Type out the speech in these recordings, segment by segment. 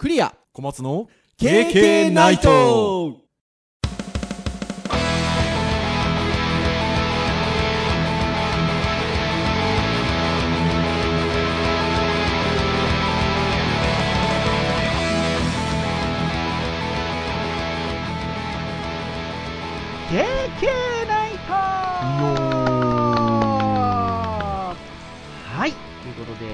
クリア。小松の KK ナイトことで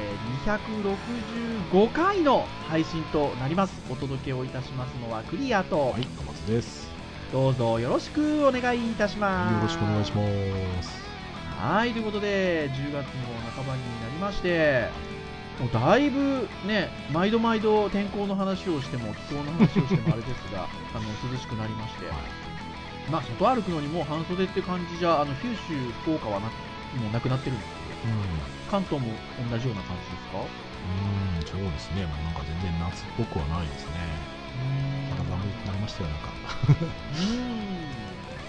265回の配信となります。お届けをいたしますのはクリアと、はい小松です。どうぞよろしくお願いいたします。よろしくお願いします。はいということで10月の半ばになりましてもうだいぶね毎度毎度天候の話をしても気候の話をしてもあれですが あの涼しくなりまして、まあ外歩くのにもう半袖って感じじゃあの九州福岡はなもうなくなってるんですけどう関東も同じような感じですか？んうんそうですね。もうなんか全然夏っぽくはないですね。うーん。肌寒くなりましたよなんか。うーん。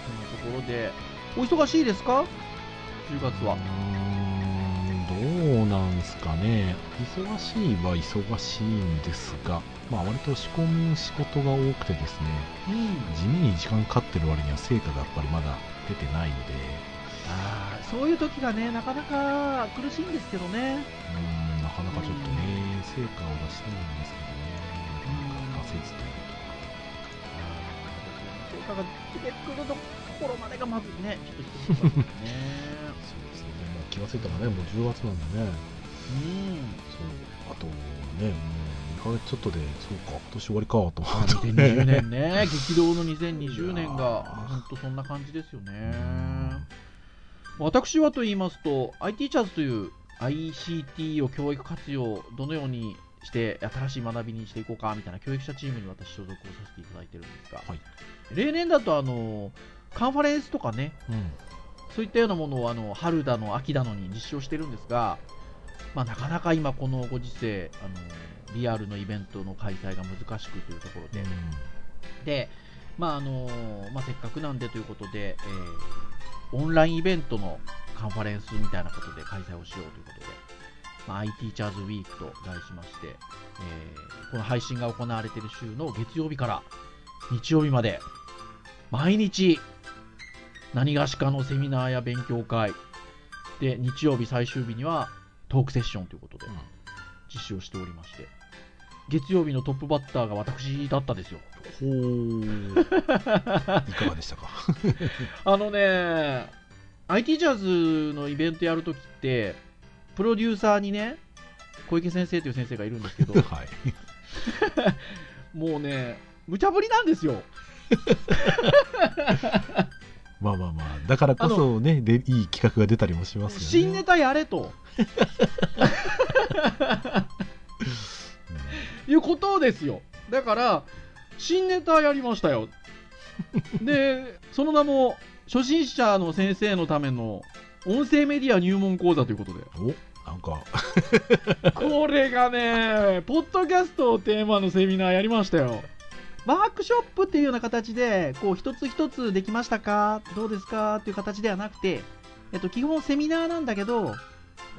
そのところでお忙しいですか？10月は。どうなんすかね。忙しいは忙しいんですがまあ割と仕込む仕事が多くてですねうん。地味に時間かかってる割には成果がやっぱりまだ出てないので。あーそういう時がねなかなか苦しいんですけどね。うーんなかなかちょっとね成果を出したいんですけどね。なかなか出せずという成果が出てくるところまでがまずねちょっと一つですね。そうですね。もう気がついたらねもう10月なんでね。うん。そう。あとねもう2ヶ月ちょっとでそうか今年終わりかと思あって2020年ね。激動の2020年がー。本当そんな感じですよね私はと言いますと IT チャーズという ICT を教育活用どのようにして新しい学びにしていこうかみたいな教育者チームに私所属をさせていただいてるんですが、はい。例年だとあのカンファレンスとかねうんそういったようなものをあの春だの秋だのに実施をしてるんですが、まあ、なかなか今このご時世あのリアルのイベントの開催が難しくというところで、で、まああのまあ、せっかくなんでということで、えーオンラインイベントのカンファレンスみたいなことで開催をしようということで、まあ、IT チャーズウィークと題しまして、えーこの配信が行われている週の月曜日から日曜日まで毎日何がしかのセミナーや勉強会で日曜日最終日にはトークセッションということでうん。実施をしておりまして月曜日のトップバッターが私だったですよ いかがでしたか？あのね IT ジャズのイベントやるときってプロデューサーにね小池先生という先生がいるんですけど はい。もうね無茶ぶりなんですよ。まあまあまあだからこそねでいい企画が出たりもしますよね。新ネタやれと。いうことですよ。だから新ネタやりましたよ。でその名も初心者の先生のための音声メディア入門講座ということで。うんおなんか。これがねポッドキャストをテーマのセミナーやりましたよ。ワークショップっていうような形でこう一つ一つできましたか？どうですか？っていう形ではなくて、えっと、基本セミナーなんだけど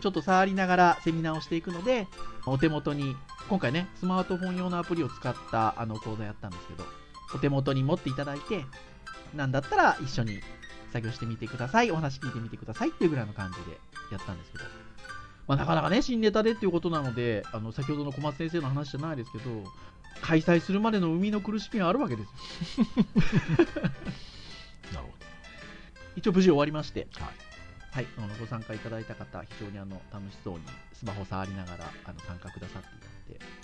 ちょっと触りながらセミナーをしていくのでお手元に今回ねスマートフォン用のアプリを使ったあの講座やったんですけどお手元に持っていただいてなんだったら一緒に作業してみてください。お話聞いてみてくださいっていうぐらいの感じでやったんですけど。まあ、なかなかね、新ネタでっていうことなので、あの先ほどの小松先生の話じゃないですけど、開催するまでの生みの苦しみはあるわけですよ。なるほ一応無事終わりまして、どはい。はい、あのご参加いただいた方、非常にあの楽しそうにスマホ触りながらあの参加くださっていたので、はい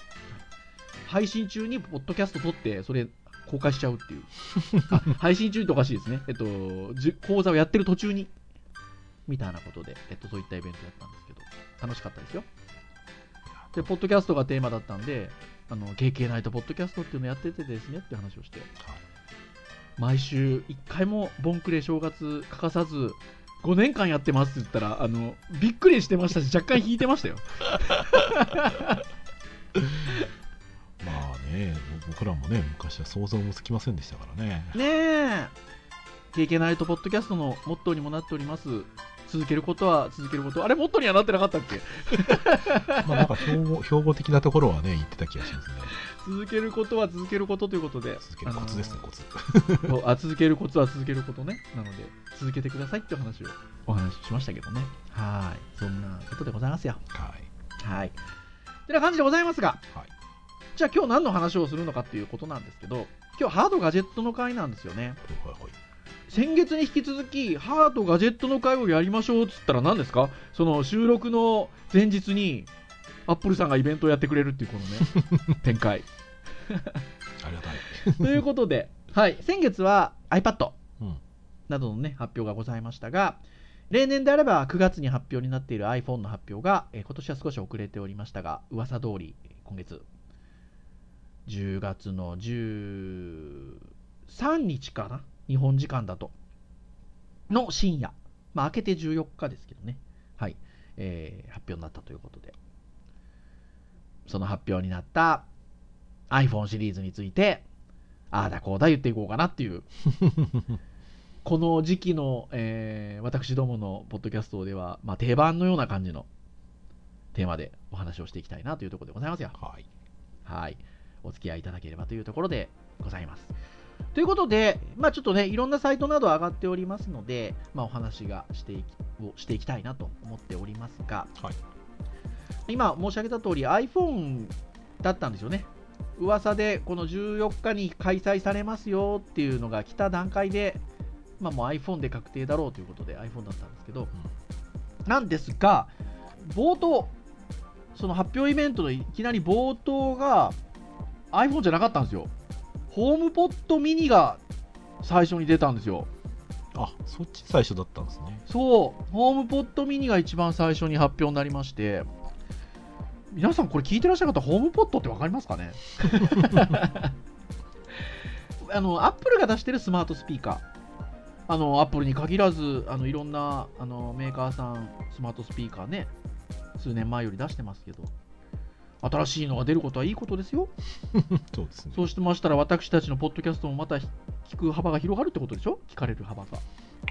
配信中にポッドキャスト撮って、それ公開しちゃうっていう。あ配信中っておかしいですね。えっと、講座をやってる途中に、みたいなことで、えっと、そういったイベントやったんですけど、楽しかったですよ。で、ポッドキャストがテーマだったんで、あの、KK ナイトポッドキャストっていうのやっててですねって話をして、毎週1回もボンクレ正月欠かさず、5年間やってますって言ったら、あの、びっくりしてましたし、若干引いてましたよ。まあね僕らもね昔は想像もつきませんでしたからね。ねえ。KK ナイトポッドキャストのモットーにもなっております、続けることは続けること。あれモットーにはなってなかったっけ？まあなんか標語標語的なところはね言ってた気がしますね。続けることは続けることということで。続けるコツですねコツ。あ続けるコツは続けることね。なので続けてくださいってお話をお話ししましたけどね。はい。そんなことでございますよ。はい。はいてな感じでございますがはい。じゃあ今日何の話をするのかっていうことなんですけど今日ハードガジェットの回なんですよね。はいはい。先月に引き続きハードガジェットの会をやりましょうっつったら何ですか？その収録の前日にアップルさんがイベントをやってくれるっていうこのね 展開。ありがたい。ということで、はい、先月は iPad うん。などの、ね、発表がございましたが例年であれば9月に発表になっている iPhone の発表が、えー今年は少し遅れておりましたが噂通り今月。10月の13日かな？日本時間だと。の深夜、まあ、明けて14日ですけどね、はい。えー発表になったということで。その発表になった iPhone シリーズについてああだこうだ言っていこうかなっていう。この時期の、えー私どものポッドキャストでは、まあ、定番のような感じのテーマでお話をしていきたいなというところでございますよ。はいはい。お付き合いいただければというところでございます。ということで、まあちょっとね、いろんなサイトなど上がっておりますので、まあお話がしていきをしていきたいなと思っておりますが、はい今申し上げた通り iPhone だったんですよね。噂でこの14日に開催されますよっていうのが来た段階で、まあもう iPhone で確定だろうということで iPhone だったんですけど、なんですが、冒頭、その発表イベントのいきなり冒頭が iPhone じゃなかったんですよ。ホームポットミニが最初に出たんですよ。あそっち最初だったんですねそう、ホームポットミニが一番最初に発表になりまして、皆さんこれ聞いてらっしゃる方、ホームポットって分かりますかね？あの、アップルが出してるスマートスピーカー。あの、アップルに限らず、あの、いろんな、あの、メーカーさん、スマートスピーカーね、数年前より出してますけど、新しいのが出ることはいいことですよ。そうですねそうしてましたら、私たちのポッドキャストもまた聞く幅が広がるってことでしょ？聞かれる幅が。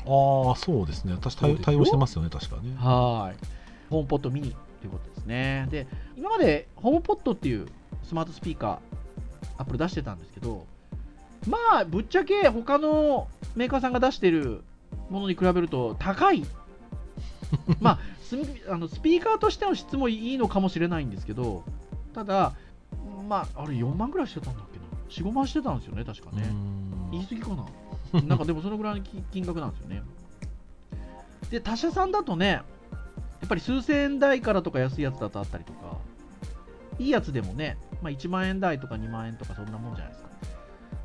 ああそうですね私対対応してますよね確かねはい。ホームポットミニということですね。で、今までホームポットっていうスマートスピーカー、アップル出してたんですけど、まあ、ぶっちゃけ他のメーカーさんが出してるものに比べると高い。まあ、スミあのスピーカーとしての質もいいのかもしれないんですけど、ただ、まあ、あれ4万ぐらいしてたんだっけな。4、5万してたんですよね、確かね。言い過ぎかななんかでもそのぐらいの金金額なんですよね。で、他社さんだとね、やっぱり数千円台からとか安いやつだとあったりとか、いいやつでもね、まあ、1万円台とか2万円とかそんなもんじゃないですか。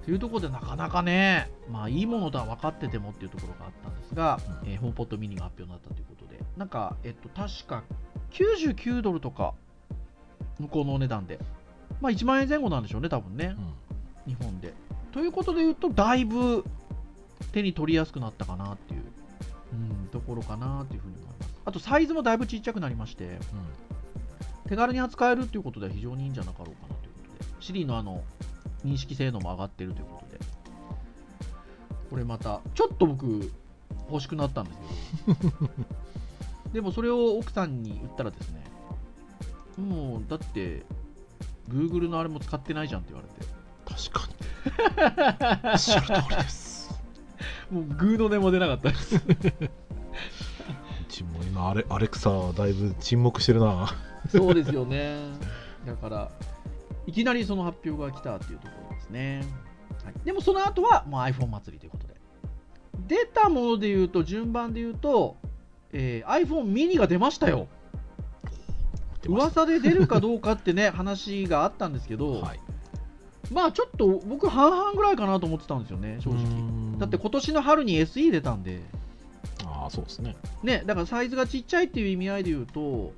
というところでなかなかね、まあいいものとは分かっててもっていうところがあったんですが、うんえーホームポットミニが発表になったということで、なんか、えっと、確か99ドルとか、向こうのお値段で、まあ1万円前後なんでしょうね、多分ね。うん日本で。ということで言うと、だいぶ手に取りやすくなったかなっていう、うん、ところかなっていうふうに思います。あと、サイズもだいぶちっちゃくなりまして、手軽に扱えるっていうことでは非常にいいんじゃなかろうかなということで、シリのあの認識性能も上がってるということで、これまた、ちょっと僕、欲しくなったんですけど、でもそれを奥さんに言ったらですね、もうだって、Google のあれも使ってないじゃんって言われて。確かに おっしゃる通りですもうグーの音も出なかったです。うちも今アレアレクサだいぶ沈黙してるなそうですよね。だから、いきなりその発表が来たっていうところですね。はい、でもその後はもう iPhone 祭りということで。出たもので言うと、順番で言うと、えー iPhone mini が出ましたよ。噂で出るかどうかってね、話があったんですけど、はいまあちょっと僕半々ぐらいかなと思ってたんですよね、正直。んだって今年の春に SE 出たんで、ああそうですねね、だからサイズがちっちゃいっていう意味合いで言うと、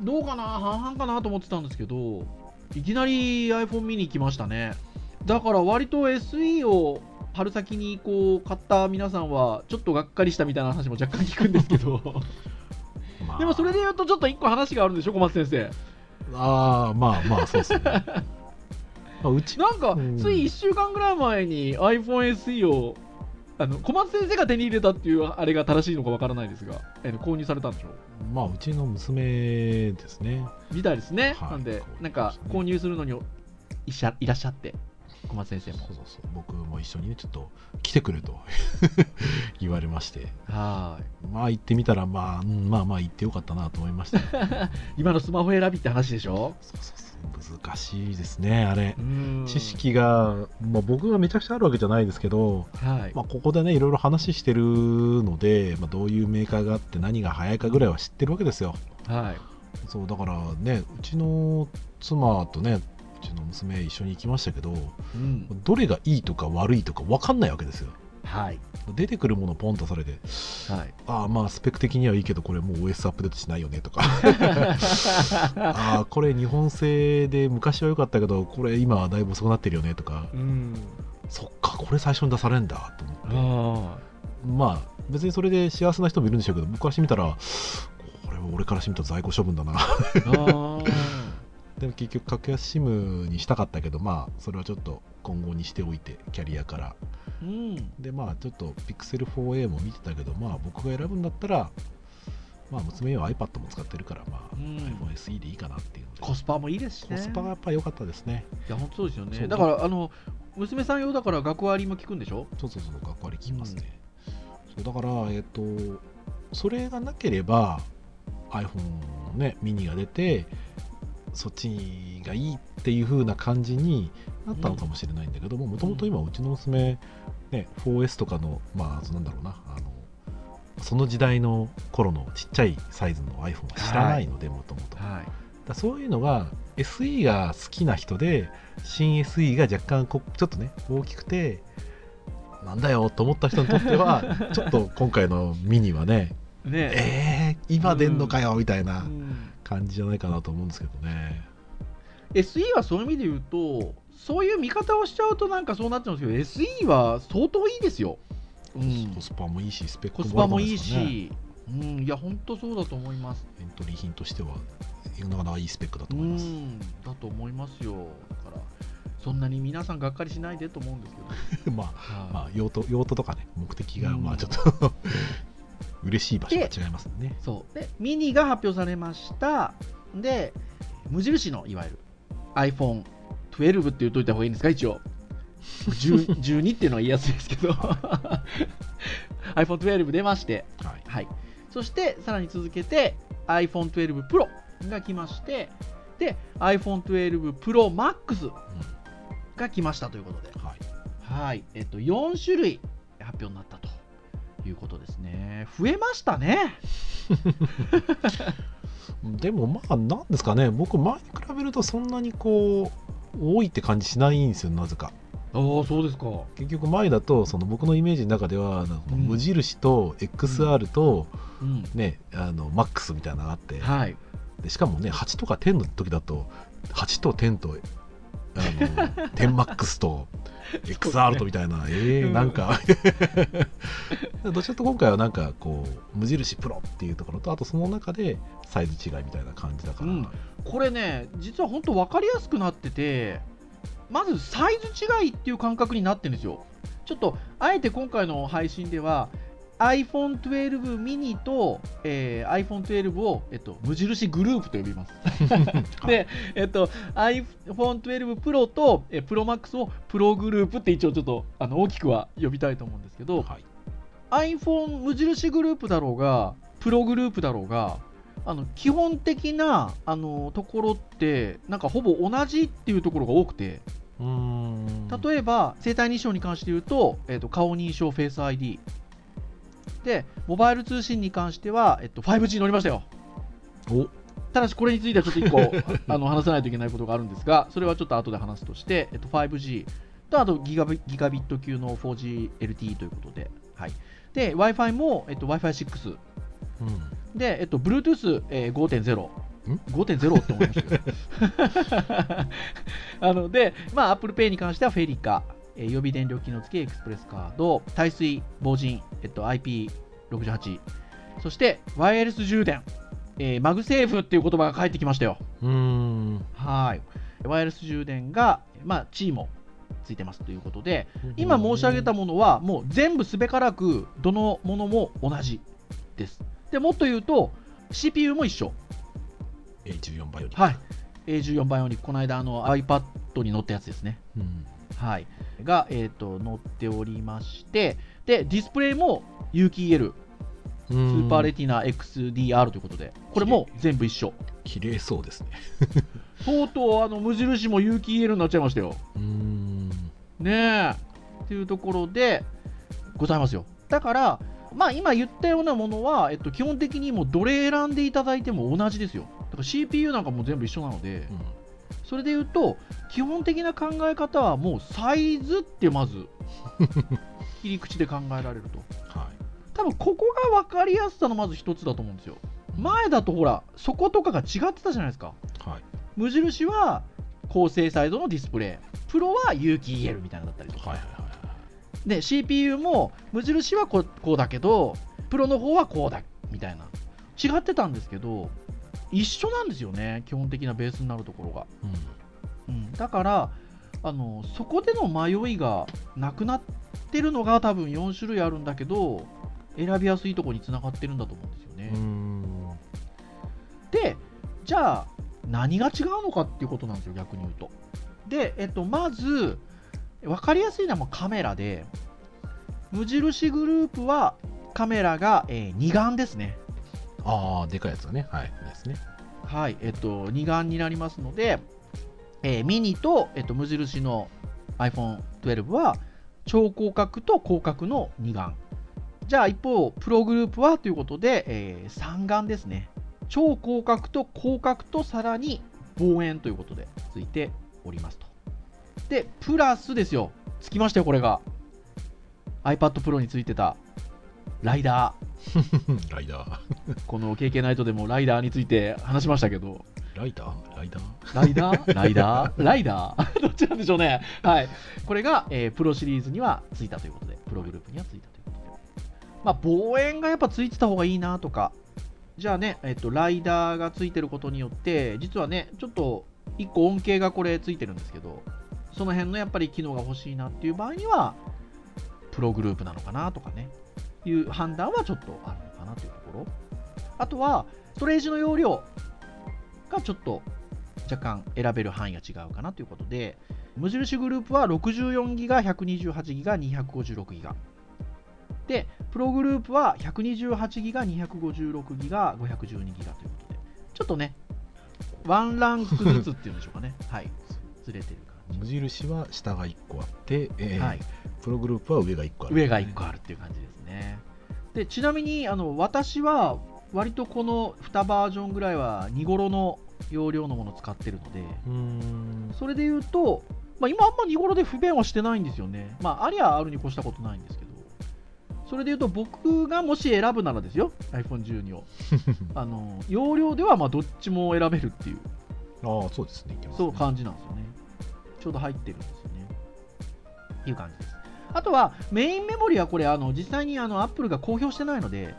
どうかな、半々かなと思ってたんですけど、いきなり iPhone mini 来ましたね。だから割と SE を春先にこう買った皆さんは、ちょっとがっかりしたみたいな話も若干聞くんですけど、まあでもそれで言うと、ちょっと一個話があるんでしょ、小松先生。ああまあまあそうですね まあうちなんかうん、つい1週間ぐらい前に iPhone SE をあの小松先生が手に入れたっていうあれが正しいのかわからないですが、えー購入されたんでしょう？まあうちの娘ですねみたいですね、はいなんで購入なんか購入するのにいしゃいらっしゃって小松先生も。そうそうそう。僕も一緒にねちょっと来てくれと 言われまして。はまあ行ってみたらまあ、うんまあまあ行ってよかったなと思いました、今のスマホ選びって話でしょ？そうそうそう。難しいですねあれ。うん。知識が、まあ、僕がめちゃくちゃあるわけじゃないですけど、はい、まあ、ここでねいろいろ話してるので、まあ、どういうメーカーがあって何が早いかぐらいは知ってるわけですよ。はい。そうだからねうちの妻とねうちの娘一緒に行きましたけどうん。どれがいいとか悪いとか分かんないわけですよ。はい。出てくるものポンとされてはい。ああまあスペック的にはいいけどこれもう OS アップデートしないよねとか。ああこれ日本製で昔は良かったけどこれ今はだいぶ遅くなってるよねとか。うん。そっかこれ最初に出されんだと思って。あまあ別にそれで幸せな人もいるんでしょうけど僕からしてみたらこれは俺からしてみたら在庫処分だなでも結局格安 SIM にしたかったけどまあそれはちょっと今後にしておいてキャリアから。ーうん。でまあちょっと Pixel 4a も見てたけどまあ僕が選ぶんだったらまあ娘は iPad も使ってるからまあ、うん。iPhone SE でいいかなっていうコスパもいいですしね。コスパがやっぱ良かったですね。いや本当そうですよね。だからあの娘さん用だから学割も効くんでしょ？そうそうそう学割きますね、そうだからえっとそれがなければ iPhone ねミニが出てそっちがいいっていう風な感じになったのかもしれないんだけどももともと今うちの娘、ね、4S とかのまあなんだろうなあのその時代の頃のちっちゃいサイズの iPhone は知らないのでもともとはい。そういうのが SE が好きな人で新 SE が若干こちょっとね大きくてなんだよと思った人にとっては ちょっと今回のミニはねね。えー、今出んのかよみたいなうん。感じじゃないかなと思うんですけどね。SE はそういう意味で言うとそういう見方をしちゃうとなんかそうなっちゃうんですけど SE は相当いいですよ、うん。コスパもいいしスペックコスパもいい悪くなですからね。し、うん、いや本当そうだと思います。エントリー品としてはなかなかいいスペックだとう思います、ん。だと思いますよ。だからそんなに皆さんがっかりしないでと思うんですけど、まあはい。まあ用途用途とかね目的がうん。まあちょっと 嬉しい場所が違いますね。そう。でミニが発表されました。で無印のいわゆる iPhone12 って言っといた方がいいんですか？一応。10 12 っていうのは言いやすいですけど。iPhone12 出まして。はい。はい、そしてさらに続けて iPhone12 Pro が来まして。で iPhone12 Pro Max が来ましたということで、うん。はい。はい。えっと、4種類発表になったということですね増えましたね。でもまあなんですかね。僕前に比べるとそんなにこう多いって感じしないんですよなぜか。ああそうですか。結局前だとその僕のイメージの中では無印と XR と、うん。ねあのマックスみたいなのがあって。はい。でしかもね8とか10の時だと8と10とあの10マックスと XR とみたいな、えー、うん。なんか。どちらかと今回はなんかこう無印プロっていうところとあとその中でサイズ違いみたいな感じだから、うん。これね実は本当分かりやすくなっててまずサイズ違いっていう感覚になってるんですよ。ちょっとあえて今回の配信では iPhone12 mini と、えー iPhone12 を、えっと、無印グループと呼びます。で、えっと、iPhone12 Pro と、えー Pro Max をプログループって一応ちょっとあの大きくは呼びたいと思うんですけど、はい、iPhone 無印グループだろうが、プログループだろうが、あの基本的なあのところって、なんかほぼ同じっていうところが多くて、うーん例えば生体認証に関して言うと、えっと顔認証フェイス ID。で、モバイル通信に関しては、えっと、5G に乗りましたよ。お。ただし、これについてはちょっと1個 あの話さないといけないことがあるんですが、それはちょっと後で話すとして、えっと、5G とあとギガビギガビット級の 4GLTE ということで、はい、で Wi-Fi も、えっと、Wi-Fi6 うん。で、えっと、Bluetooth、えー5.0。ん5.0って思いましたけど あので、まあ、Apple Pay に関しては FeliCa、えー予備電力機能付きエクスプレスカード、耐水、防塵、えっと、IP68、そしてワイヤレス充電、えー MagSafe っていう言葉が返ってきましたよ。うーんはい。ワイヤレス充電が、まあ、 Qi もついてますということで、今申し上げたものはもう全部すべからくどのものも同じです。でもっと言うと CPU も一緒。A14 バイオリン。はい。A14 バイオニック、この間あの iPad に載ったやつですね。うん。はい。が、えっ、と、載っておりまして、で、ディスプレイも有機 EL、ススーパーレティナ XDR ということで、これも全部一緒。綺麗そうですね。とうとう、あの、無印も有機 EL になっちゃいましたよ。うーん。ねえ。っていうところでございますよ。だから、まあ今言ったようなものは、えっと、基本的にもうどれ選んでいただいても同じですよ。だから CPU なんかも全部一緒なので、うんそれで言うと、基本的な考え方はもうサイズってまず、切り口で考えられると。はい。多分ここが分かりやすさのまず一つだと思うんですよ。前だとほら、そことかが違ってたじゃないですか。はい。無印は高精細度のディスプレイ、プロは有機 EL みたいなのだったりとか。はいはいはい。で CPU も無印はこうこうだけどプロの方はこうだみたいな違ってたんですけど一緒なんですよね基本的なベースになるところが、うん。うん、だからあのそこでの迷いがなくなってるのが多分4種類あるんだけど選びやすいところにつながってるんだと思うんですよね。でじゃあ何が違うのかっていうことなんですよ逆に言うと。で、えっと、まず分かりやすいのはもうカメラで無印グループはカメラが、えー二眼ですねああ、でかいやつだね。はい。ですね。はい。えっと二眼になりますので、えーミニと、えっと、無印の iPhone12 は超広角と広角の二眼。じゃあ一方プログループはということで、えー三眼ですね。超広角と広角とさらに望遠ということでついておりますと。でプラスですよ。つきましたよこれが。iPad Pro についてた。 LiDAR LiDAR。ーこの KK ナイトでも LiDAR について話しましたけど。 LiDAR？LiDAR？LiDAR？LiDAR？LiDAR？どっちなんでしょうね。はい。これが、えープロシリーズにはついたということで、プログループにはついたということで。まあ、望遠がやっぱついてた方がいいなとか、じゃあね、えっ、と、ライダーがついてることによって、実はね、ちょっと、一個恩恵がこれついてるんですけど、その辺のやっぱり機能が欲しいなっていう場合には、プログループなのかなとかね、いう判断はちょっとあるのかなというところ。あとは、ストレージの容量がちょっと若干選べる範囲が違うかなということで、無印グループは64ギガ、128ギガ、256ギガ。で、プログループは128ギガ、256ギガ、512ギガということで、ちょっとね、ワンランクずつっていうんでしょうかね。はい。ずれてる感無印は下が1個あって、えじ。ーはい。プログループは上が1個ある。上が1個あるっていう感じですね。で、ちなみに、あの、私は、割とこの2バージョンぐらいは、2頃の容量のものを使ってるので。それで言うと、まあ、今あんま見頃で不便はしてないんですよね。まあ、ありゃあるに越したことないんですけど。それで言うと、僕がもし選ぶならですよ、iPhone12 を。あの、容量ではまあどっちも選べるっていう、ああ、そうですね。ねそう感じなんですよね。ちょうど入ってるんですよね。っていう感じです。あとは、メインメモリはこれ、あの実際にあの Apple が公表してないので、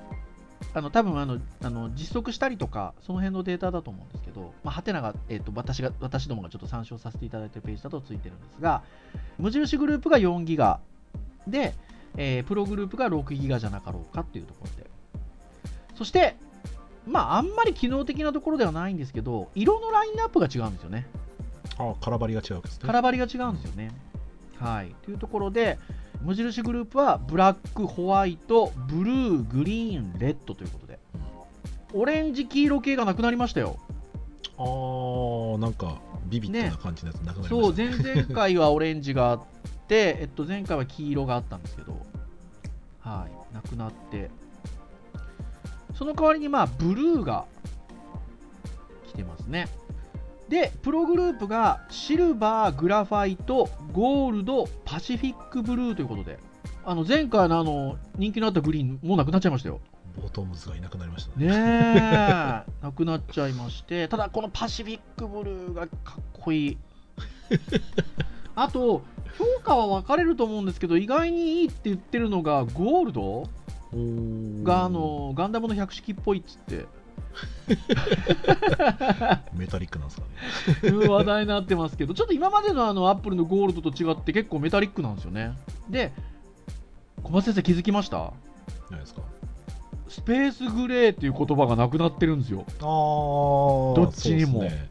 あの多分あのあの実測したりとか、その辺のデータだと思うんですけど、まあ、ハテナが、えー、と私が私どもがちょっと参照させていただいているページだとついてるんですが、無印グループが4ギガで、えープログループが6ギガじゃなかろうかっていうところで。そして、まあ、あんまり機能的なところではないんですけど、色のラインナップが違うんですよね。ああ、空張りが違うわけですね。空張りが違うんですよね。はい。というところで、無印グループはブラック、ホワイト、ブルー、グリーン、レッドということで、オレンジ、黄色系がなくなりましたよ。ああ、なんか、ビビッドな感じのやつなくなりまそう、したね。前々回はオレンジがあって、えっと、前回は黄色があったんですけど、はい、なくなって、その代わりに、まあ、ブルーが来てますね。で、プログループがシルバー、グラファイト、ゴールド、パシフィックブルーということで、あの前回のあの人気のあったグリーン、もうなくなっちゃいましたよ。ボトムズがいなくなりましたね。ねえ、なくなっちゃいまして、ただこのパシフィックブルーがかっこいい。あと、評価は分かれると思うんですけど、意外にいいって言ってるのが、ゴールドがあ、のガンダムの百式っぽいっつって、メタリックなんですかねいう話題になってますけど、ちょっと今までのあのアップルのゴールドと違って結構メタリックなんですよね。で、小松先生気づきました？何ですかスペースグレーっていう言葉がなくなってるんですよ。ああどっちにもそうですね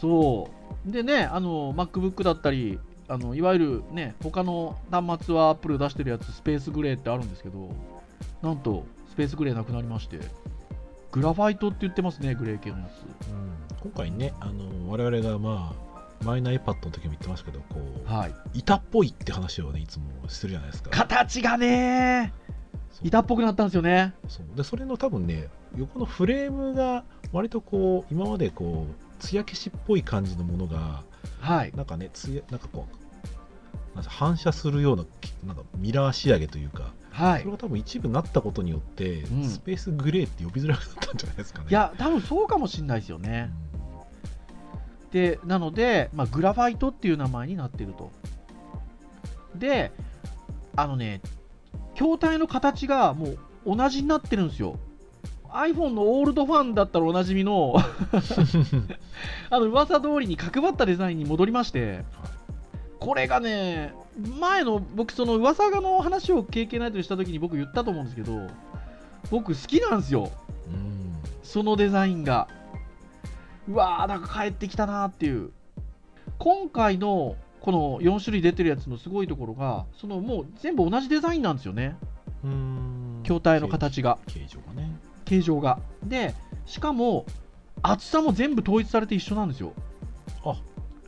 そう。でね、あの、MacBook だったり、あのいわゆるね、他の端末はアップル出してるやつ、スペースグレーってあるんですけど、なんと、スペースグレーなくなりまして、グラファイトって言ってますね、グレー系のやつ。うん、今回ねあの我々がまあマイナー iPad の時も言ってましたけどこうはい。板っぽいって話をねいつもするじゃないですか形がね、板っぽくなったんですよね。そうでそれの多分ね横のフレームが割とこう今までこう艶消しっぽい感じのものがはい。なんかねつやなんかこう反射するようなきなんかミラー仕上げというか、はいそれ。が多分一部なったことによって、うんスペースグレーって呼びづらくなったんじゃないですかねいや、多分そうかもしれないですようね。んで、なので、まあ、グラファイトっていう名前になってると。で、あのね、筐体の形がもう同じになってるんですよ。iPhone のオールドファンだったらおなじみの あの噂通りに角張ったデザインに戻りまして、これがね、前の僕、その噂がの話を経験ナイトにした時に僕言ったと思うんですけど、僕好きなんですよ。うんそのデザインが。うわー、なんか帰ってきたなーっていう。今回のこの4種類出てるやつのすごいところが、そのもう全部同じデザインなんですよね。うん筐体の形が、形状がね形状が。で、しかも厚さも全部統一されて一緒なんですよ。あ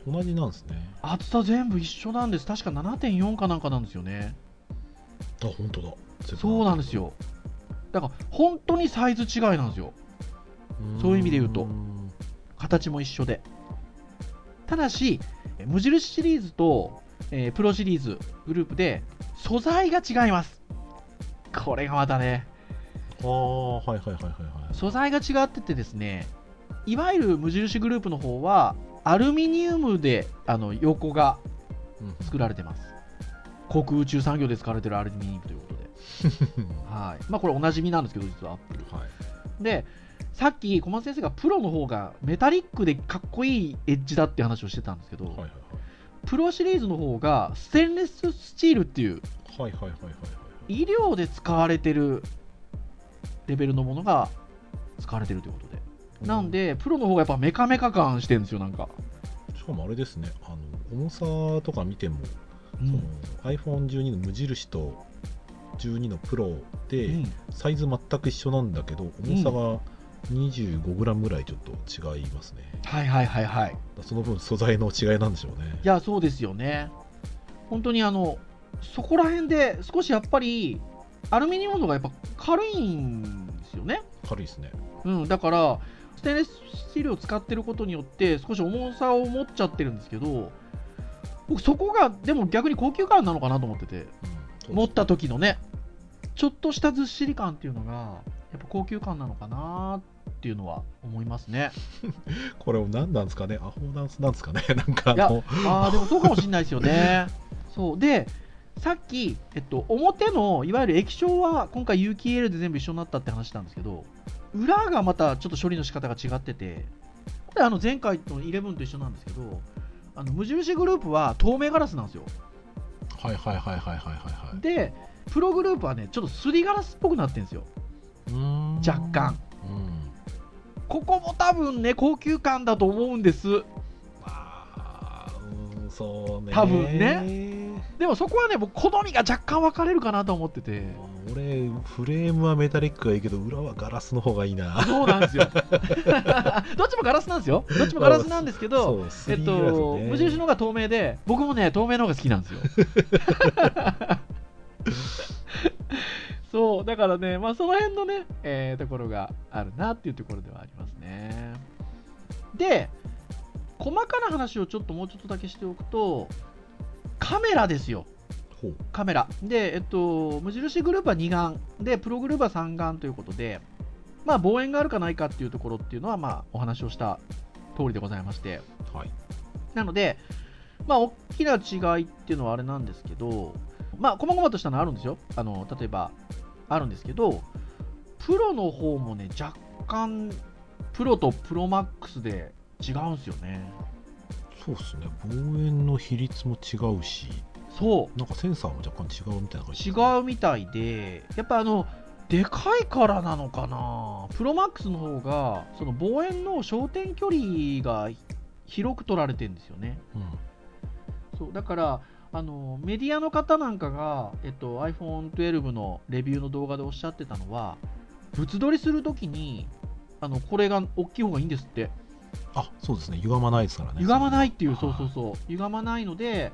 同じなんですね厚さ全部一緒なんです。確か7.4かなんかなんですよね。あ本当だそうなんですよ。だから本当にサイズ違いなんですよ。そういう意味で言うとん形も一緒で。ただし、え無印シリーズと、えープロシリーズグループで素材が違います。これがまたね、ああはいはいはいはいはい素材が違っててですね、いわゆる無印グループの方は、アルミニウムであの横がうん作られてます。航空宇宙産業で使われているアルミニウムということで。はい。まあこれおなじみなんですけど、実はアップル。はいで、さっき小松先生がプロの方がメタリックでかっこいいエッジだって話をしてたんですけど、はいはいプロシリーズの方がステンレススチールっていうはいはいはいはいはいはい医療で使われてるレベルのものが使われてるということで。なんで、プロの方がやっぱメカメカ感してるんですよ、なんか。しかもあれですねあの重さとか見ても、うんその iPhone12 の無印と12のプロで、うんサイズ全く一緒なんだけど重さが 25g ぐらいちょっと違いますね、はいはいはいはい。その分素材の違いなんでしょうねいや、そうですよね。本当にあの、そこら辺で少しやっぱり、アルミニウムの方がやっぱ軽いんですよね。軽いですねうん、だから、ステンレススチールを使ってることによって、少し重さを持っちゃってるんですけど、僕、そこが、でも逆に高級感なのかなと思ってて、うん。持った時のね、ちょっとしたずっしり感っていうのが、やっぱ高級感なのかなっていうのは思いますね。これ何なんですかね？アホダンスなんですかね？なんかあいやのあーでもそうかもしれないですよね。そう。でさっき、えっと、表のいわゆる液晶は今回有機 EL で全部一緒になったって話したんですけど裏がまたちょっと処理の仕方が違っててこれあの前回の11と一緒なんですけどあの無印グループは透明ガラスなんですよ。はいはいはいはいはいはいはい。でプログループはねちょっとすりガラスっぽくなってるんですよ。若干。うん。ここも多分ね高級感だと思うんです。まあうんそうね。多分ねでもそこはね僕好みが若干分かれるかなと思ってて俺フレームはメタリックがいいけど裏はガラスの方がいいなそうなんですよ。どっちもガラスなんですよ。どっちもガラスなんですけど、そうえっ 3D グラスと、ね無印の方が透明で、僕もね、透明の方が好きなんですよ。そう、だからね、まあ、その辺のね、えーところがあるなっていうところではありますね。で、細かな話をちょっともうちょっとだけしておくと、カメラですよ。カメラ。で、えっと、無印グループは2眼、で、プログループは3眼ということで、まあ、望遠があるかないかっていうところっていうのは、まあ、お話をした通りでございまして、はいなので、まあ、大きな違いっていうのはあれなんですけど、まあ、細々としたのあるんですよ。あの、例えば、あるんですけど、プロの方もね、若干プロとプロマックスで違うんですよねそうですね。望遠の比率も違うしそう。なんかセンサーも若干違うみたいな感じ。違うみたいでやっぱあのでかいからなのかな。プロマックスの方がその望遠の焦点距離が広く取られてるんですよね。うん。そうだからあのメディアの方なんかが、えっと、iPhone12 のレビューの動画でおっしゃってたのは物撮りするときにあのこれが大きい方がいいんですってあそうですね。歪まないですからね。歪まないっていう、はいそうそうそう、歪まないので、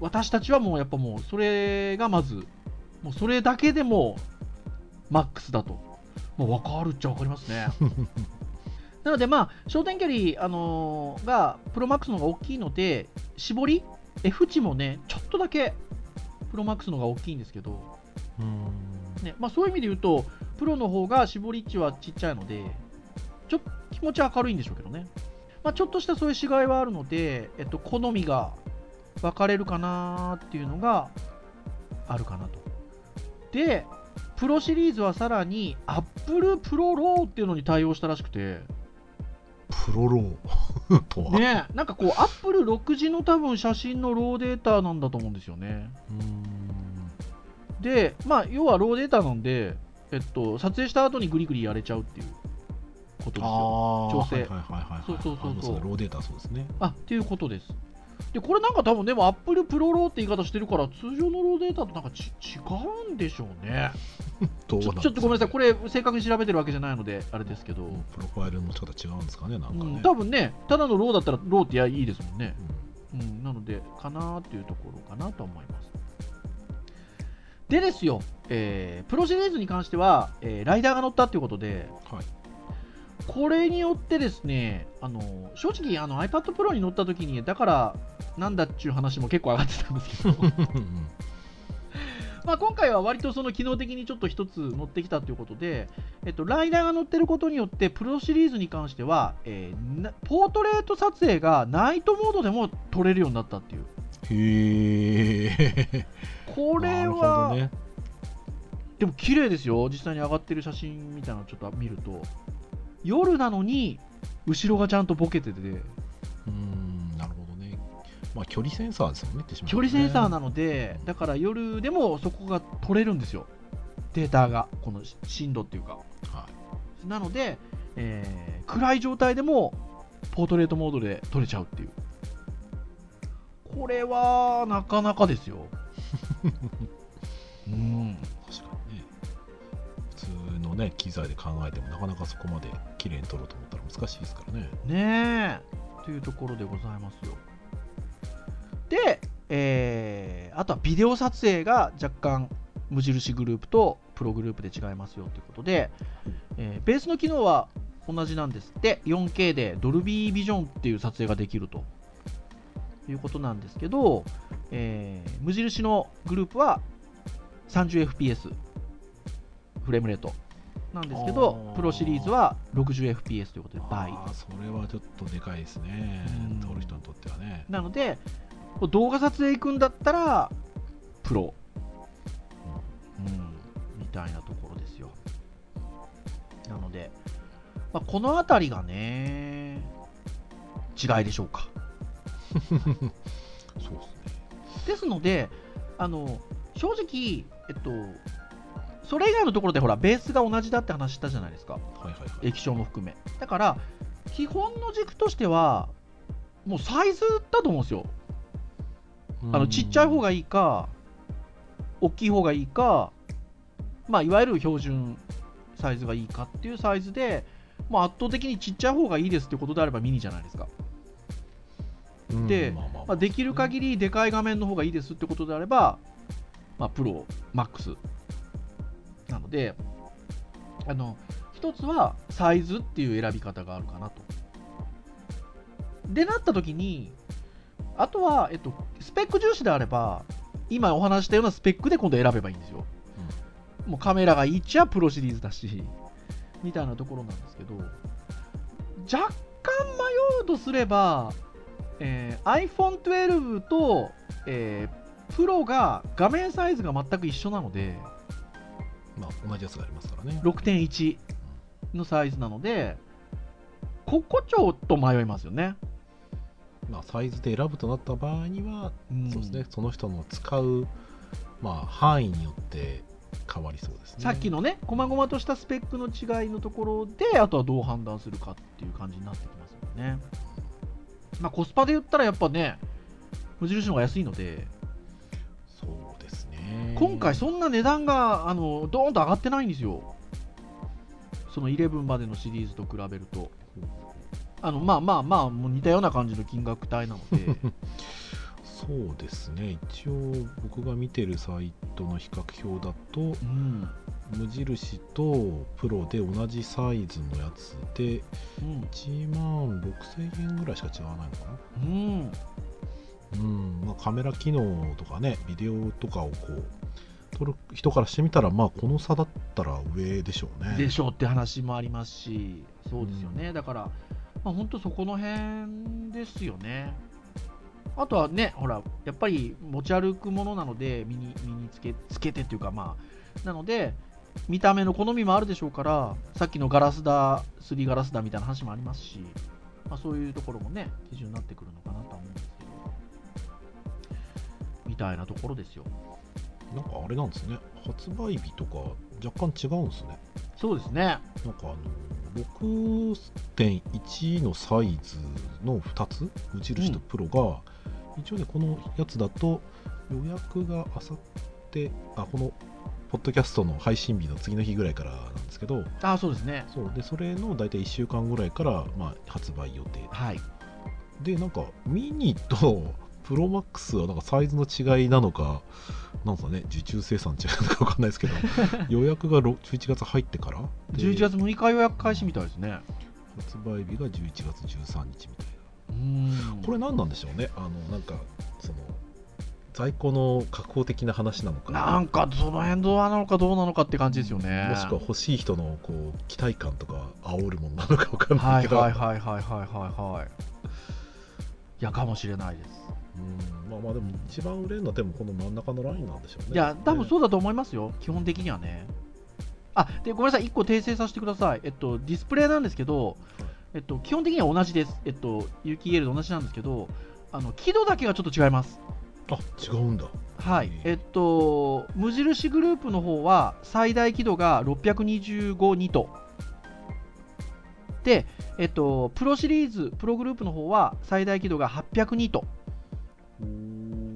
私たちはもうやっぱもう、それがまず、もうそれだけでもマックスだと、もう分かるっちゃ分かりますね。なので、まあ、焦点距離、あのーがプロマックスの方が大きいので、絞り、F 値もね、ちょっとだけプロマックスの方が大きいんですけど、うーん。ねまあ、そういう意味で言うと、プロの方が絞り値はちっちゃいので、ちょっと気持ちは明るいんでしょうけどね。まあ、ちょっとしたそういう違いはあるので、えっと、好みが分かれるかなっていうのがあるかなと。で、プロシリーズはさらに Apple Pro RAW っていうのに対応したらしくて、プロロー とは、ね、なんかこう、Apple 6時の多分写真のローデータなんだと思うんですよね。うーんで、まあ、要はローデータなんで、えっと、撮影した後にグリグリやれちゃうっていうことですよ。調整。そうそうそうそう。ローデータそうですね。あっていうことです。で、これなんか多分でも Apple Pro RAW って言い方してるから、通常のローデータとなんかち違うんでしょうね。どうちょちょっとごめんなさい、これれ正確に調べてるわけじゃないので、あれですけど、プロファイルの持ち方違うんですかねなんかね、うん、多分ね、ただのローだったらローってやいいですもんね。うん。うん、なので、かなっていうところかなと思います。でですよ、えープロシリーズに関しては、えーライダーが乗ったっていうことで、はいこれによってですね、あの正直あの iPad Pro に乗った時に、だからなんだっちゅう話も結構上がってたんですけど、まあ今回は割とその機能的にちょっと一つ乗ってきたということで、えっと、ライダーが乗ってることによって、プロシリーズに関しては、えーなポートレート撮影がナイトモードでも撮れるようになったっていう。へえこれは、どね。でも綺麗ですよ、実際に上がってる写真みたいなのちょっと見ると、夜なのに、後ろがちゃんとボケてて、うーんなるほどねまあ距離センサーですもんね言ってしまうと距ね離センサーなので、だから夜でもそこが取れるんですよ、データが、この深度っていうか。はいなので、えー暗い状態でもポートレートモードで撮れちゃうっていう。これはなかなかですよ。うん。ね機材で考えてもなかなかそこまで綺麗に撮ろうと思ったら難しいですからねねえ。というところでございますよ。で、えーあとはビデオ撮影が若干無印グループとプログループで違いますよということで、えーベースの機能は同じなんですって 4K でドルビービジョンっていう撮影ができるということなんですけど、えー無印のグループは 30fps フレームレートなんですけどプロシリーズは 60fps ということで倍。それはちょっとでかいですね。うん。撮る人にとってはね。なので動画撮影行くんだったらプロ、うん、みたいなところですよ。なので、まあ、この辺りがね違いでしょうか。そうですね。ですのであの正直えっとそれ以外のところでほらベースが同じだって話したじゃないですか。はいはいはい。液晶も含め。だから基本の軸としてはもうサイズだと思うんですよ。あのちっちゃい方がいいか、大きい方がいいか、まあ、いわゆる標準サイズがいいかっていうサイズで、もう圧倒的にちっちゃい方がいいですってことであればミニじゃないですか。うんでまあまあまあ。まあ、できる限りでかい画面の方がいいですってことであれば、まあ、プロ、マックスなので、あの一つはサイズっていう選び方があるかなと。でなった時に、あとは、えっと、スペック重視であれば、今お話ししたようなスペックで今度選べばいいんですよ。もうカメラがいいっちゃプロシリーズだし、みたいなところなんですけど、若干迷うとすれば、えー iPhone12 と、えープロが画面サイズが全く一緒なので、まあ同じやつがありますからね6.1のサイズなので、ここちょっと迷いますよね。まあ、サイズで選ぶとなった場合には、うんそうですねその人の使う、まあ、範囲によって変わりそうですねさっきのね、細々としたスペックの違いのところで、あとはどう判断するかっていう感じになってきますよね。まあ、コスパで言ったらやっぱね、無印の方が安いので、今回そんな値段があのドーンと上がってないんですよ。その11までのシリーズと比べると。あのまあまあまあ、もう似たような感じの金額帯なので、そうですね。一応僕が見てるサイトの比較表だとうん、無印とプロで同じサイズのやつでうん、1万6000円ぐらいしか違わないのかな。うん、うん。まあ、カメラ機能とかねビデオとかをこう撮る人からしてみたらまあこの差だったら上でしょうねでしょうって話もありますし、そうですよね、だから、まあ、本当そこの辺ですよね。あとはね、ほら、やっぱり持ち歩くものなので、身に身につけつけてっていうか、まあ、なので、見た目の好みもあるでしょうから、さっきのガラスだ、すりガラスだみたいな話もありますし、まあ、そういうところもね、基準になってくるのかなとは思うんですけど、みたいなところですよ。なんかあれなんですね発売日とか若干違うんですねそうですね。なんかあの6.1のサイズの2つ無印とプロが、一応ねこのやつだと予約があさってあこのポッドキャストの配信日の次の日ぐらいからなんですけどああ、そうですね。そうでそれの大体1週間ぐらいから、まあ、発売予定はい。でなんかミニとプロマックスはなんかサイズの違いなのかなんかね受注生産違うのか分かんないですけど 予約がろ11月入ってから？で11月6日予約開始みたいですね。発売日が11月13日みたいうんなこれ何なんでしょうね？あのなんかその在庫の確保的な話なのかなんかその辺どうなのかどうなのかって感じですよね。もしくは欲しい人のこう期待感とか煽るものなのか分かんなはいいけど、はいはいはいはいはいはい。いや、かもしれないです。うんまあまあでも一番売れるのはでもこの真ん中のラインなんでしょうねいや、多分うそうだと思いますよ、基本的にはね。あでごめんなさい、1個訂正させてください。えっと、ディスプレイなんですけど、えっと、基本的には同じです。えっと、有機 EL と同じなんですけど、あの輝度だけがちょっと違います。あ違うんだはいへえ、えっと、無印グループの方は最大輝度が625ニト。で、えっと、プロシリーズ、プログループの方は最大輝度が800ニト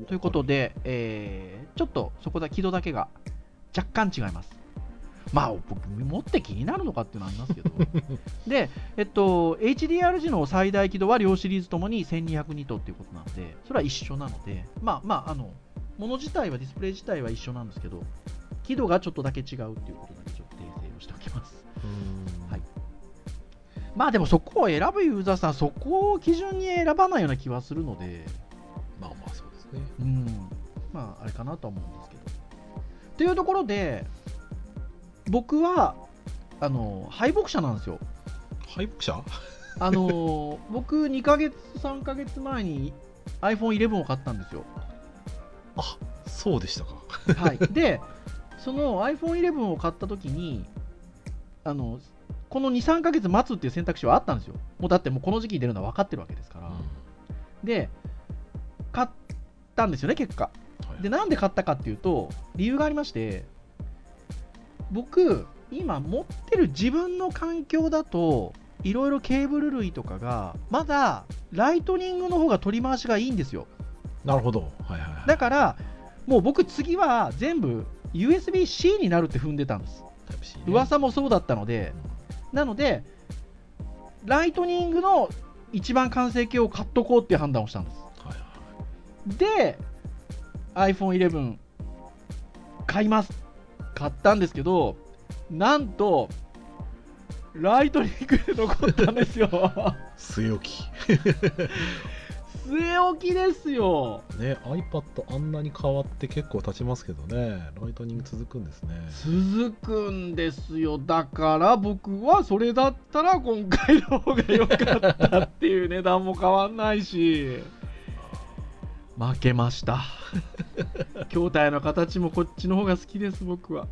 ということで、えーちょっとそこだ、輝度だけが若干違います。まあ、僕、持って気になるのかっていうのはありますけど。で、えっと、HDR 時の最大輝度は両シリーズともに1200ニトっていうことなので、それは一緒なので、まあまあ、あの、もの自体は、ディスプレイ自体は一緒なんですけど、輝度がちょっとだけ違うっていうことだけちょっと訂正をしておきます。うんはいまあでもそこを選ぶユーザーさん、そこを基準に選ばないような気はするので、ですねうん、まああれかなとは思うんですけど。というところで、僕は、あの、敗北者なんですよ。敗北者？あの、僕、2ヶ月、3ヶ月前に iPhone11 を買ったんですよ。あそうでしたかはい、で、その iPhone11 を買った時に、あの、この2、3ヶ月待つっていう選択肢はあったんですよ。もうだってもうこの時期に出るのは分かってるわけですから。で、買ったんですよね、結果。はいで、なんで買ったかっていうと、理由がありまして、僕、今持ってる自分の環境だと、いろいろケーブル類とかが、まだライトニングの方が取り回しがいいんですよ。なるほどはいはいはいだから、もう僕、次は全部 USB-C になるって踏んでたんです。ね噂もそうだったので、なので、ライトニングの一番完成形を買っとこうっていう判断をしたんです。で iPhone11 買います。買ったんですけどなんとライトニングで残ったんですよ。据え置き。据え置きですよ。ね iPad あんなに変わって結構経ちますけどね。ライトニング続くんですね。続くんですよ。だから僕はそれだったら今回の方が良かったっていう値段も変わんないし負けました。筐体の形もこっちの方が好きです僕は。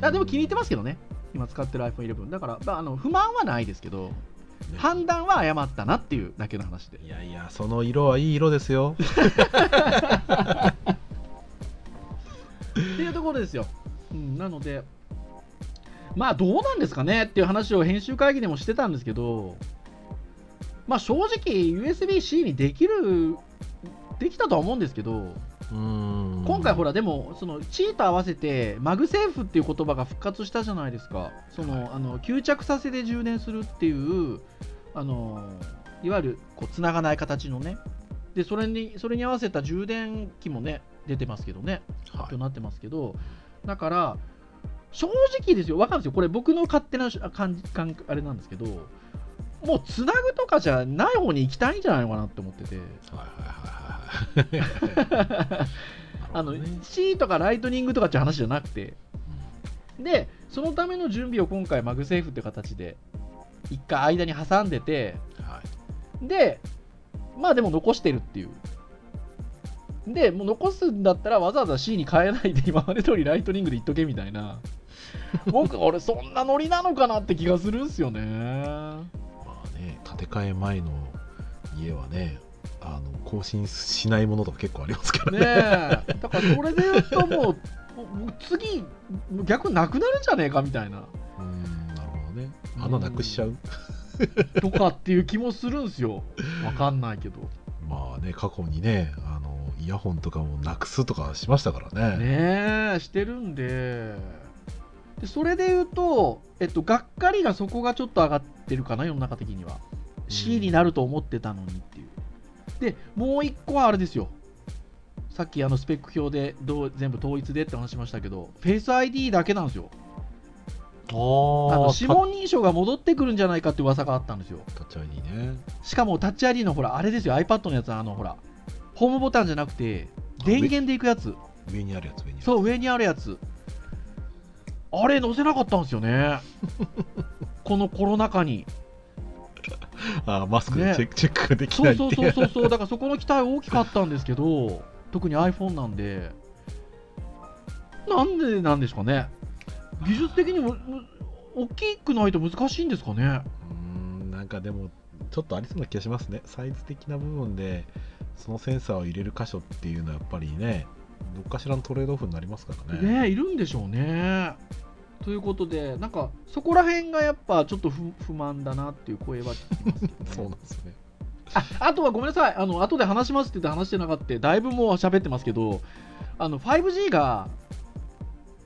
あでも気に入ってますけどね。今使ってる iPhone11 だから、まあ、あの不満はないですけど判断は誤ったなっていうだけの話で。いやいやその色はいい色ですよ。っていうところですよ、うん、なのでまあどうなんですかねっていう話を編集会議でもしてたんですけどまあ正直 USB-C にできるできたとは思うんですけどうん。今回ほらでもその地位と合わせて MagSafe っていう言葉が復活したじゃないですか。その、はい。あの吸着させて充電するっていうあのいわゆるこう繋がない形のね。でそれにそれに合わせた充電器もね出てますけどね。発表になってますけど、だから正直ですよ。分かるんですよ。これ僕の勝手な感じ感あれなんですけどもうつなぐとかじゃない方に行きたいんじゃないのかなって思ってて。はいはいはいはいあの C とかライトニングとかっていう話じゃなくて。でそのための準備を今回 MagSafe って形で一回間に挟んでて。うんはい。でまあでも残してるっていう。でもう残すんだったらわざわざ C に変えないで今まで通り Lightning でいっとけみたいな。僕俺そんなノリなのかなって気がするんすよね。まあね建て替え前の家はねあの更新しないものとか結構ありますからね。ねえ。だからそれで言うともう次逆になくなるんじゃねえかみたいな。うんなるほどね。穴なくしちゃう。とかっていう気もするんですよ。わかんないけど。まあね過去にねあのイヤホンとかもなくすとかしましたからね。ねえ、してるんで。でそれで言うと、えっと、がっかりがそこがちょっと上がってるかな、世の中的には。C になると思ってたのにっていう。で、もう一個はあれですよ。さっきあのスペック表でどう全部統一でって話しましたけど、Face ID だけなんですよ。ああのあ指紋認証が戻ってくるんじゃないかって噂があったんですよ。タッチ ID ねしかもタッチ ID のほら、あれですよ、iPad のやつはあのほら、ホームボタンじゃなくて、電源でいくやつ。上にあるやつ上にあるそう、上にあるやつ。あれ、載せなかったんですよね。このコロナ禍に。あーマスクでねチェック,、チェックができそうそうないっていうそうそうそう、だからそこの期待大きかったんですけど、特に iPhone なんで、なんでなんですかね。技術的にも、む大きくないと難しいんですかね。うーんなんかでもちょっとありそうな気がしますねサイズ的な部分でそのセンサーを入れる箇所っていうのはやっぱりねどっかしらのトレードオフになりますからね。ねいるんでしょうね。ということで、なんかそこら辺がやっぱちょっと不不満だなっていう声は。聞きますよね。そうなんですね。ああとはごめんなさい、あの後で話しますって言って話してなかった、だいぶもう喋ってますけど、あの 5G が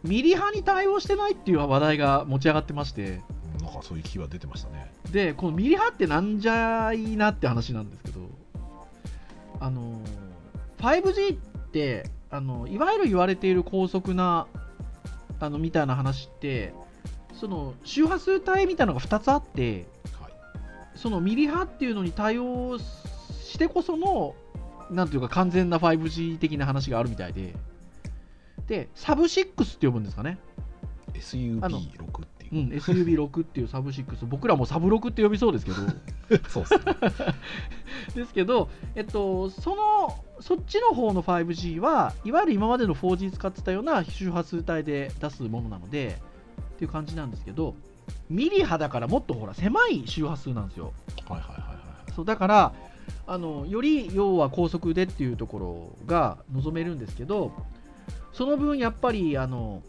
ミリ波に対応してないっていう話題が持ち上がってまして、うんなんかそういう気は出てましたね。で、このミリ波ってなんじゃいなって話なんですけど、あの 5G ってあの、いわゆる言われている高速なあのみたいな話って、その周波数帯みたいなのが2つあって、はい。そのミリ波っていうのに対応してこその、なんていうか完全な 5G 的な話があるみたいで、で、サブ6って呼ぶんですかね。あの SUV6 ってう、ん。SUV6 っていうサブ6、僕らもサブ6って呼びそうですけど、そうですね。ですけど、えっと、その、そっちの方の 5G は、いわゆる今までの 4G 使ってたような周波数帯で出すものなので、っていう感じなんですけど、ミリ波だからもっとほら、狭い周波数なんですよ。はいはいはいはい。そうだからあのより要は高速でっていうところが望めるんですけどその分やっぱりあの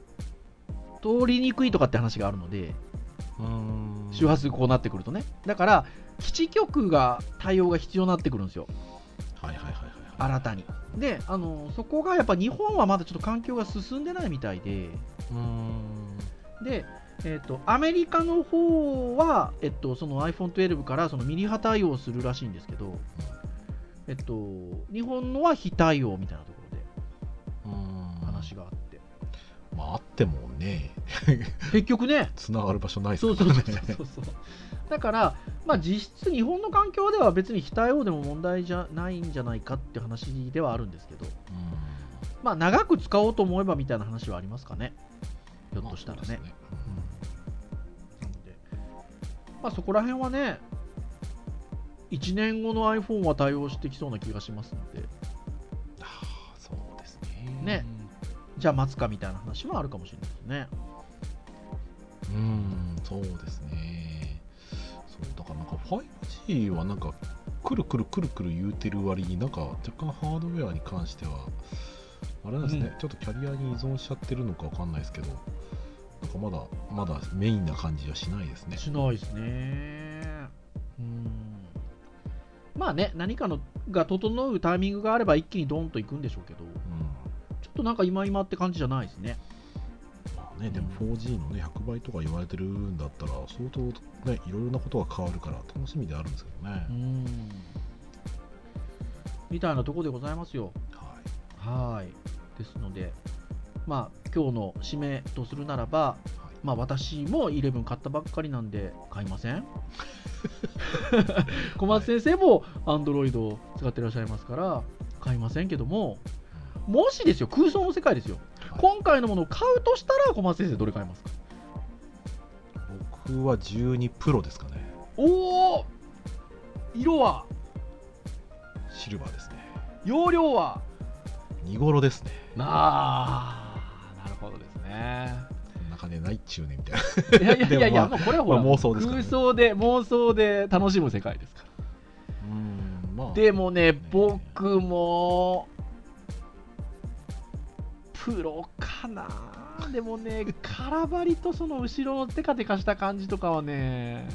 通りにくいとかって話があるのでうーん。周波数こうなってくるとね。だから基地局が対応が必要になってくるんですよ。はいはいはいはい新たに。であのそこがやっぱ日本はまだちょっと環境が進んでないみたいで。うーん。で、えっとアメリカの方は、えっと、その iPhone12 からそのミリ波対応するらしいんですけど、えっと、日本のは非対応みたいなところで話があって、まああってもね 結局ね、つながる場所ないですそうからね。そうそうそうそう。だから、まあ、実質、日本の環境では別に非対応でも問題じゃないんじゃないかって話ではあるんですけど、うん。まあ、長く使おうと思えばみたいな話はありますかね、ひょっとしたらね。まあなので、まあ、そこら辺はね、1年後の iPhone は対応してきそうな気がしますので、ああそうですね。ねじゃあ待つかみたいな話はあるかもしれないですね。うんそうですね。そうだからなんか 5G はなんかくるくるくるくる言うてる割になんか若干ハードウェアに関してはあれなんですね、うん。ちょっとキャリアに依存しちゃってるのかわかんないですけどなんかまだまだメインな感じはしないですね。しないですね。うん。まあね何かのが整うタイミングがあれば一気にドンといくんでしょうけどとなんか今今って感じじゃないですね。まあね、でも 4G の、ね、100倍とか言われてるんだったら相当、ね、いろいろなことが変わるから楽しみであるんですけどね、うん。みたいなところでございますよ。はい。はい。ですのでまあ今日の締めとするならばはい。まあ私も11買ったばっかりなんで買いません？小松先生も Android を使ってらっしゃいますから買いませんけどももしですよ空想の世界ですよ、はい。今回のものを買うとしたら小松先生どれ買いますか？僕は12プロですかね。おお色は？シルバーですね。容量は？見頃ですね。なあなるほどですね。こんな金ないっちゅうねみたいな。いやいやいやいや、でももうこれはほら、まあ妄想ですね。空想で妄想で楽しむ世界ですから。うんまあ。でもねね僕もプロかな。でもね空張りとその後ろのテカテカした感じとかはね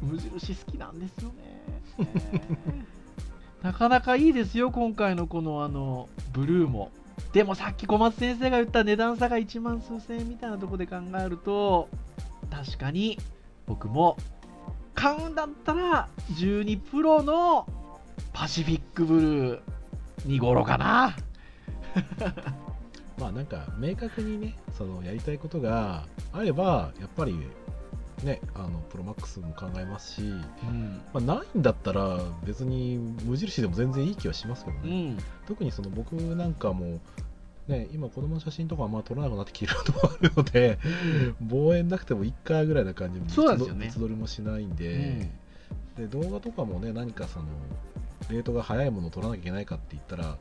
無印好きなんですよね。なかなかいいですよ今回のこのあのブルーも。でもさっき小松先生が言った値段差が1万数千円みたいなところで考えると確かに僕も買うんだったら12プロのパシフィックブルー2頃かなまあなんか明確にねそのやりたいことがあればやっぱりねあのプロマックスも考えますし、うん、まあ、ないんだったら別に無印でも全然いい気はしますけどうね、ん、特にその僕なんかもね今子供の写真とかあんま撮らなくなってきてるのもあるので望遠なくても1回ぐらいな感じでそうですよ撮りもしないんで,、で動画とかもね何かそのレートが速いものを撮らなきゃいけないかって言ったら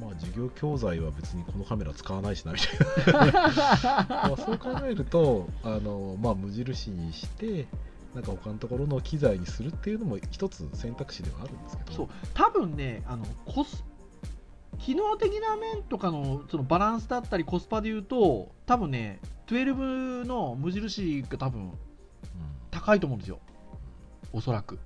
まあ授業教材は別にこのカメラ使わないしなみたいな。まあそう考えるとあの、まあ、無印にしてなんか他のところの機材にするっていうのも一つ選択肢ではあるんですけど。そう。多分ねあのコス機能的な面とかのそのバランスだったりコスパで言うと多分ね12の無印が多分うん。高いと思うんですよ。おそらく、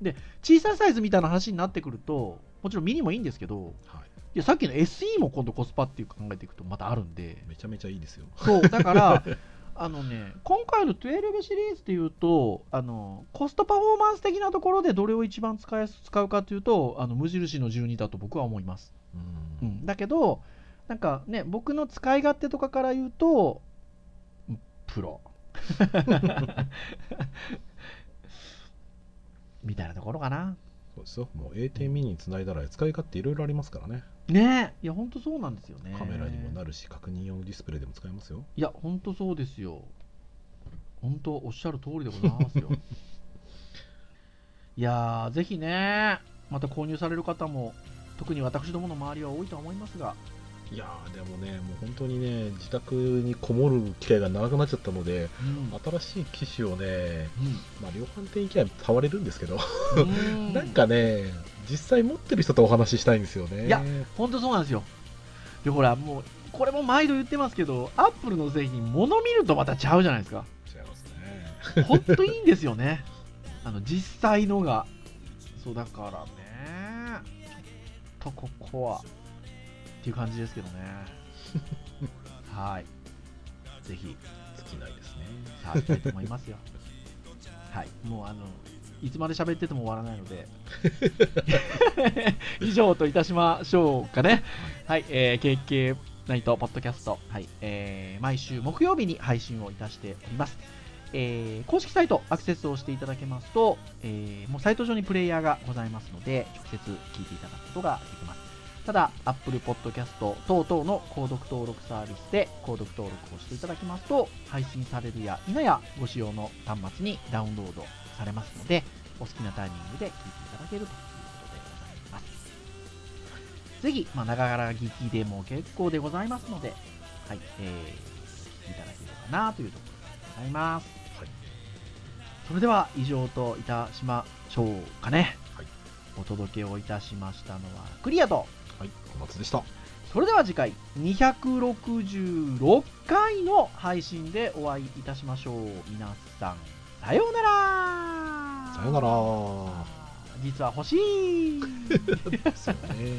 で小さいサイズみたいな話になってくるともちろんミニもいいんですけどはい。いやさっきの SE も今度コスパっていう考えていくとまたあるんで。めちゃめちゃいいですよ。そうだから あのね今回の12シリーズでいうとあのコストパフォーマンス的なところでどれを一番使いやす使うかというとあの無印の12だと僕は思います、ううんん、だけどなんかね僕の使い勝手とかから言うとうんプロ みたいなところかなそうですよ。もう A 点ミニにつないだら使い勝手いろいろありますからね。ねいや本当そうなんですよねカメラにもなるし、確認用ディスプレイでも使えますよ。いや、本当そうですよ。本当おっしゃる通りでございますよ。いやー、ぜひね、また購入される方も、特に私どもの周りは多いとは思いますが、いやーでもね、もう本当にね、自宅にこもる機会が長くなっちゃったので、うん新しい機種をね、まあ、量販店行きゃ触れるんですけど、うん なんかね、実際持ってる人とお話ししたいんですよね。いや本当そうなんですよ。で、ほら、もう、これも毎度言ってますけど、アップルの製品、物見るとまたちゃうじゃないですか。違いますね。本当いいんですよね。あの実際のが。そうだからね、ちょっとここはっていう感じですけどね。はい。ぜひ尽きないですね。触りたいと思いますよ。はい。もうあの、いつまで喋ってても終わらないので、以上といたしましょうかね。はい。えー、KK ナイトポッドキャスト、はい。えー、毎週木曜日に配信をいたしております。えー公式サイトアクセスをしていただけますと、えーもうサイト上にプレイヤーがございますので、直接聞いていただくことができます。ただ、Apple Podcast 等々の購読登録サービスで購読登録をしていただきますと、配信されるや否やご使用の端末にダウンロードされますので、お好きなタイミングで聞いていただけるということでございます。ぜひ、まあ、ながら聞きでも結構でございますので、はい、えー、聞いただければなというところでございます。はい。それでは以上といたしましょうかね、はいお届けをいたしましたのはクリアとはい小松でした。それでは次回266回の配信でお会いいたしましょう。皆さんさようなら。さよなら。実は欲しい。ですよね